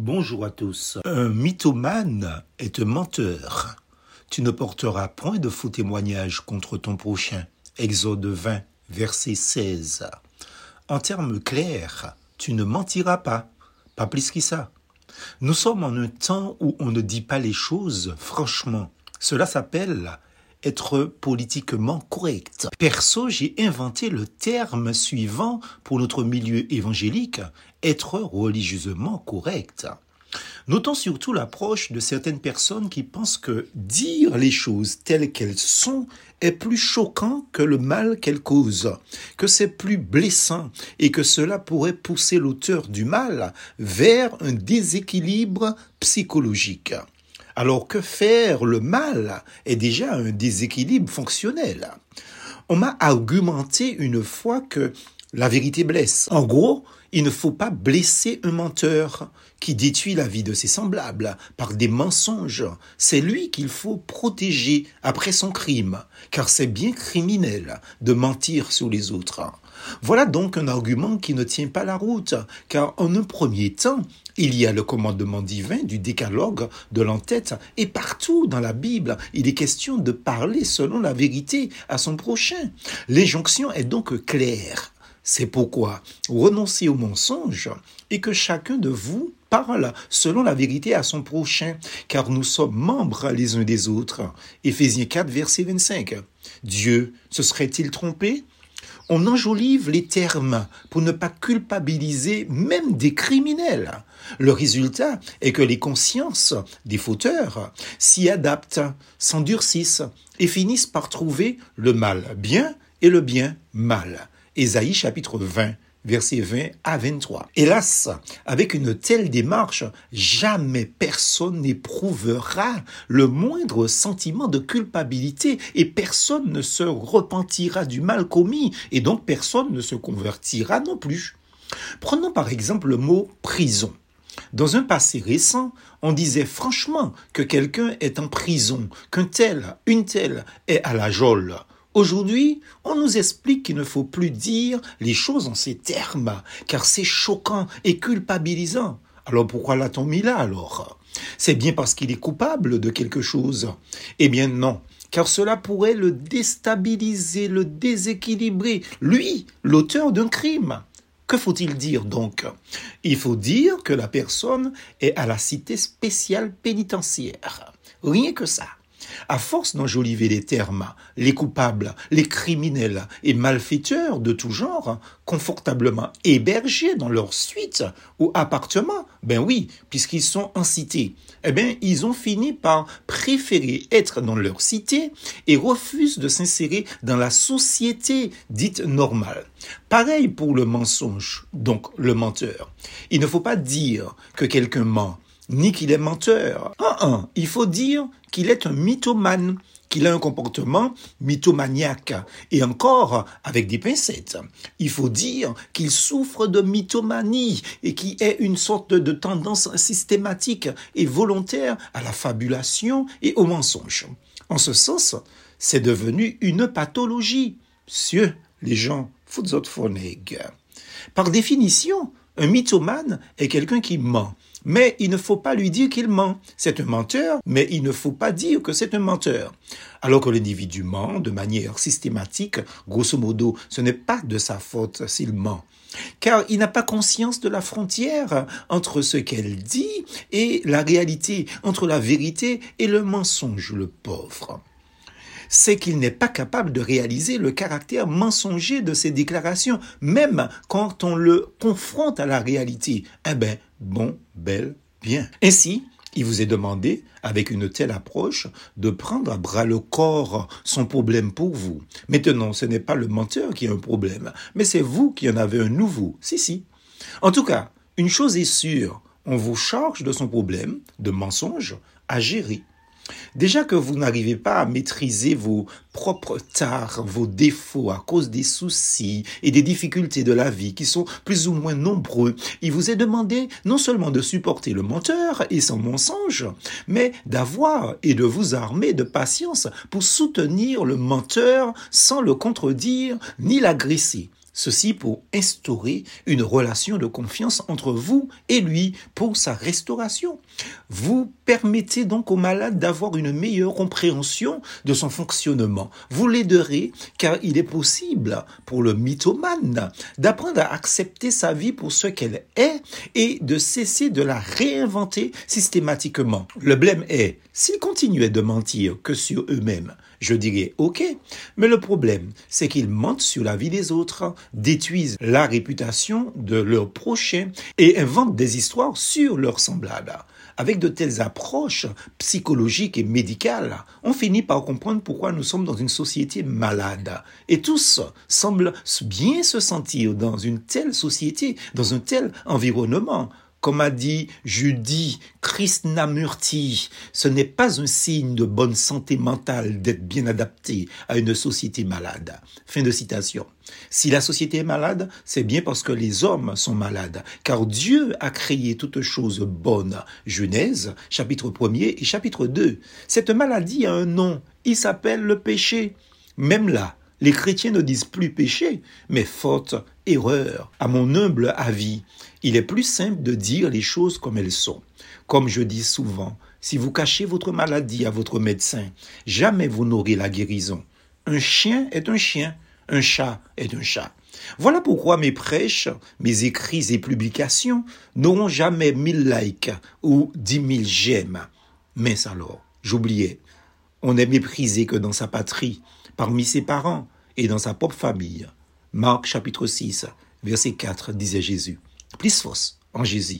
Bonjour à tous. Un mythomane est un menteur. Tu ne porteras point de faux témoignages contre ton prochain. Exode 20, verset 16. En termes clairs, tu ne mentiras pas. Pas plus que ça. Nous sommes en un temps où on ne dit pas les choses franchement. Cela s'appelle être politiquement correct. Perso, j'ai inventé le terme suivant pour notre milieu évangélique, être religieusement correct. Notons surtout l'approche de certaines personnes qui pensent que dire les choses telles qu'elles sont est plus choquant que le mal qu'elles causent, que c'est plus blessant et que cela pourrait pousser l'auteur du mal vers un déséquilibre psychologique. Alors que faire? Le mal est déjà un déséquilibre fonctionnel. On m'a argumenté une fois que la vérité blesse. En gros, il ne faut pas blesser un menteur qui détruit la vie de ses semblables par des mensonges. C'est lui qu'il faut protéger après son crime, car c'est bien criminel de mentir sur les autres. Voilà donc un argument qui ne tient pas la route, car en un premier temps, il y a le commandement divin du décalogue de l'entête, et partout dans la Bible, il est question de parler selon la vérité à son prochain. L'injonction est donc claire. C'est pourquoi renoncez au mensonge et que chacun de vous parle selon la vérité à son prochain, car nous sommes membres les uns des autres. Éphésiens 4, verset 25. Dieu se serait-il trompé? On enjolive les termes pour ne pas culpabiliser même des criminels. Le résultat est que les consciences des fauteurs s'y adaptent, s'endurcissent et finissent par trouver le mal bien et le bien mal. Ésaïe chapitre 20, versets 20 à 23. Hélas, avec une telle démarche, jamais personne n'éprouvera le moindre sentiment de culpabilité et personne ne se repentira du mal commis et donc personne ne se convertira non plus. Prenons par exemple le mot prison. Dans un passé récent, on disait franchement que quelqu'un est en prison, qu'un tel, une telle est à la geôle. Aujourd'hui, on nous explique qu'il ne faut plus dire les choses en ces termes, car c'est choquant et culpabilisant. Alors pourquoi l'a-t-on mis là alors? C'est bien parce qu'il est coupable de quelque chose Eh bien non, car cela pourrait le déstabiliser, le déséquilibrer, lui, l'auteur d'un crime. Que faut-il dire donc? Il faut dire que la personne est à la cité spéciale pénitentiaire. Rien que ça. À force d'enjoliver les termes, les coupables, les criminels et malfaiteurs de tout genre, confortablement hébergés dans leur suite ou appartement, ben oui, puisqu'ils sont en cité, eh bien, ils ont fini par préférer être dans leur cité et refusent de s'insérer dans la société dite normale. Pareil pour le mensonge, donc le menteur. Il ne faut pas dire que quelqu'un ment ni qu'il est menteur. Un, il faut dire qu'il est un mythomane, qu'il a un comportement mythomaniaque. Et encore, avec des pincettes, il faut dire qu'il souffre de mythomanie et qui est une sorte de tendance systématique et volontaire à la fabulation et au mensonge. En ce sens, c'est devenu une pathologie. Cieux, les gens, Par définition, un mythomane est quelqu'un qui ment. Mais il ne faut pas lui dire qu'il ment. C'est un menteur, mais il ne faut pas dire que c'est un menteur. Alors que l'individu ment de manière systématique, grosso modo, ce n'est pas de sa faute s'il ment. Car il n'a pas conscience de la frontière entre ce qu'elle dit et la réalité, entre la vérité et le mensonge, le pauvre c'est qu'il n'est pas capable de réaliser le caractère mensonger de ses déclarations, même quand on le confronte à la réalité. Eh ben, bon, bel, bien. Ainsi, il vous est demandé, avec une telle approche, de prendre à bras le corps son problème pour vous. Maintenant, ce n'est pas le menteur qui a un problème, mais c'est vous qui en avez un nouveau. Si, si. En tout cas, une chose est sûre, on vous charge de son problème, de mensonge, à gérer. Déjà que vous n'arrivez pas à maîtriser vos propres tares, vos défauts à cause des soucis et des difficultés de la vie qui sont plus ou moins nombreux, il vous est demandé non seulement de supporter le menteur et son mensonge, mais d'avoir et de vous armer de patience pour soutenir le menteur sans le contredire ni l'agresser. Ceci pour instaurer une relation de confiance entre vous et lui pour sa restauration. Vous permettez donc au malade d'avoir une meilleure compréhension de son fonctionnement. Vous l'aiderez car il est possible pour le mythomane d'apprendre à accepter sa vie pour ce qu'elle est et de cesser de la réinventer systématiquement. Le blême est, s'ils continuaient de mentir que sur eux-mêmes, je dirais OK, mais le problème, c'est qu'ils mentent sur la vie des autres, détruisent la réputation de leurs prochains et inventent des histoires sur leurs semblables. Avec de telles approches psychologiques et médicales, on finit par comprendre pourquoi nous sommes dans une société malade. Et tous semblent bien se sentir dans une telle société, dans un tel environnement. Comme a dit Judy Krishnamurti, ce n'est pas un signe de bonne santé mentale d'être bien adapté à une société malade. Fin de citation. Si la société est malade, c'est bien parce que les hommes sont malades, car Dieu a créé toutes choses bonnes. Genèse, chapitre 1er et chapitre 2. Cette maladie a un nom, il s'appelle le péché. Même là, les chrétiens ne disent plus péché, mais faute, erreur. À mon humble avis, il est plus simple de dire les choses comme elles sont. Comme je dis souvent, si vous cachez votre maladie à votre médecin, jamais vous n'aurez la guérison. Un chien est un chien, un chat est un chat. Voilà pourquoi mes prêches, mes écrits et publications n'auront jamais mille likes ou dix mille j'aime. Mais alors, j'oubliais, on est méprisé que dans sa patrie, parmi ses parents et dans sa propre famille. Marc chapitre 6, verset 4 disait Jésus. Plus en Jésus.